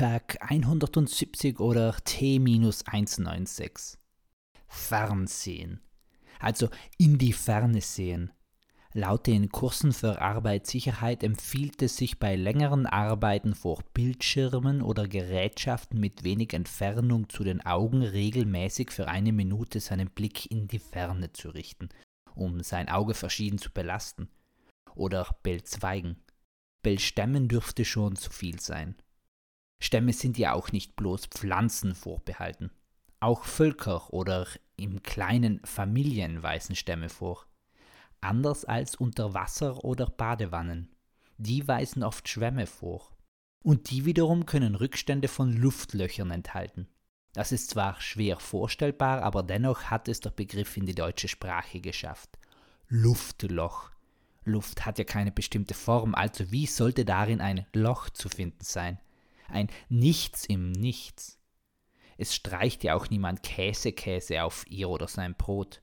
Tag 170 oder T-196. Fernsehen. Also in die Ferne sehen. Laut den Kursen für Arbeitssicherheit empfiehlt es sich bei längeren Arbeiten vor Bildschirmen oder Gerätschaften mit wenig Entfernung zu den Augen regelmäßig für eine Minute seinen Blick in die Ferne zu richten, um sein Auge verschieden zu belasten. Oder Bellzweigen. Bellstämmen dürfte schon zu viel sein. Stämme sind ja auch nicht bloß Pflanzen vorbehalten. Auch Völker oder im kleinen Familien weisen Stämme vor anders als unter Wasser oder Badewannen. Die weisen oft Schwämme vor. Und die wiederum können Rückstände von Luftlöchern enthalten. Das ist zwar schwer vorstellbar, aber dennoch hat es der Begriff in die deutsche Sprache geschafft. Luftloch. Luft hat ja keine bestimmte Form, also wie sollte darin ein Loch zu finden sein? Ein Nichts im Nichts. Es streicht ja auch niemand Käsekäse auf ihr oder sein Brot.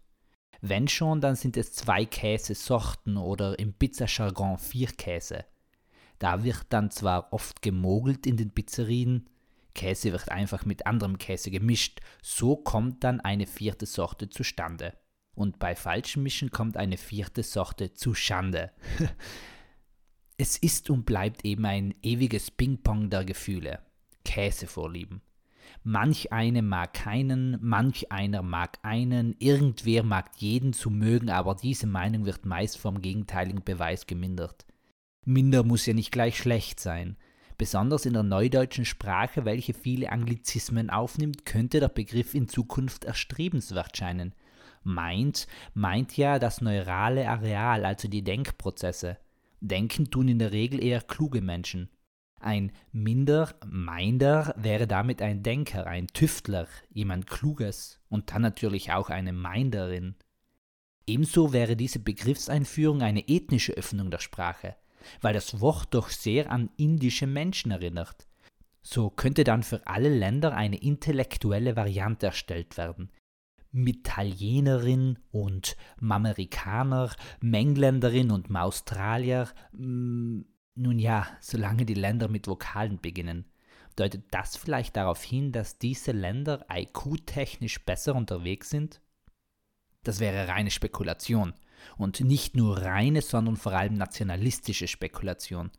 Wenn schon, dann sind es zwei Käsesorten oder im Pizzajargon vier Käse. Da wird dann zwar oft gemogelt in den Pizzerien, Käse wird einfach mit anderem Käse gemischt, so kommt dann eine vierte Sorte zustande. Und bei falschem Mischen kommt eine vierte Sorte zu Schande. es ist und bleibt eben ein ewiges Ping-Pong der Gefühle. Käsevorlieben. Manch eine mag keinen, manch einer mag einen, irgendwer mag jeden zu mögen, aber diese Meinung wird meist vom gegenteiligen Beweis gemindert. Minder muss ja nicht gleich schlecht sein. Besonders in der neudeutschen Sprache, welche viele Anglizismen aufnimmt, könnte der Begriff in Zukunft erstrebenswert scheinen. Meint, meint ja das neurale Areal, also die Denkprozesse. Denken tun in der Regel eher kluge Menschen. Ein minder wäre damit ein Denker, ein Tüftler, jemand Kluges und dann natürlich auch eine Minderin. Ebenso wäre diese Begriffseinführung eine ethnische Öffnung der Sprache, weil das Wort doch sehr an indische Menschen erinnert. So könnte dann für alle Länder eine intellektuelle Variante erstellt werden. Mitalienerin und Mamerikaner, Mengländerin und Maustralier, mh, nun ja, solange die Länder mit Vokalen beginnen, deutet das vielleicht darauf hin, dass diese Länder IQ-technisch besser unterwegs sind? Das wäre reine Spekulation. Und nicht nur reine, sondern vor allem nationalistische Spekulation.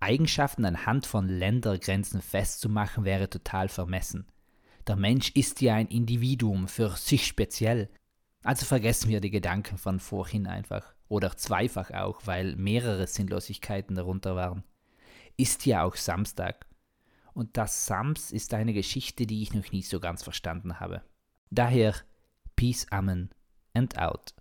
Eigenschaften anhand von Ländergrenzen festzumachen wäre total vermessen. Der Mensch ist ja ein Individuum für sich speziell. Also vergessen wir die Gedanken von vorhin einfach. Oder zweifach auch, weil mehrere Sinnlosigkeiten darunter waren. Ist ja auch Samstag. Und das Sams ist eine Geschichte, die ich noch nie so ganz verstanden habe. Daher Peace, Amen and out.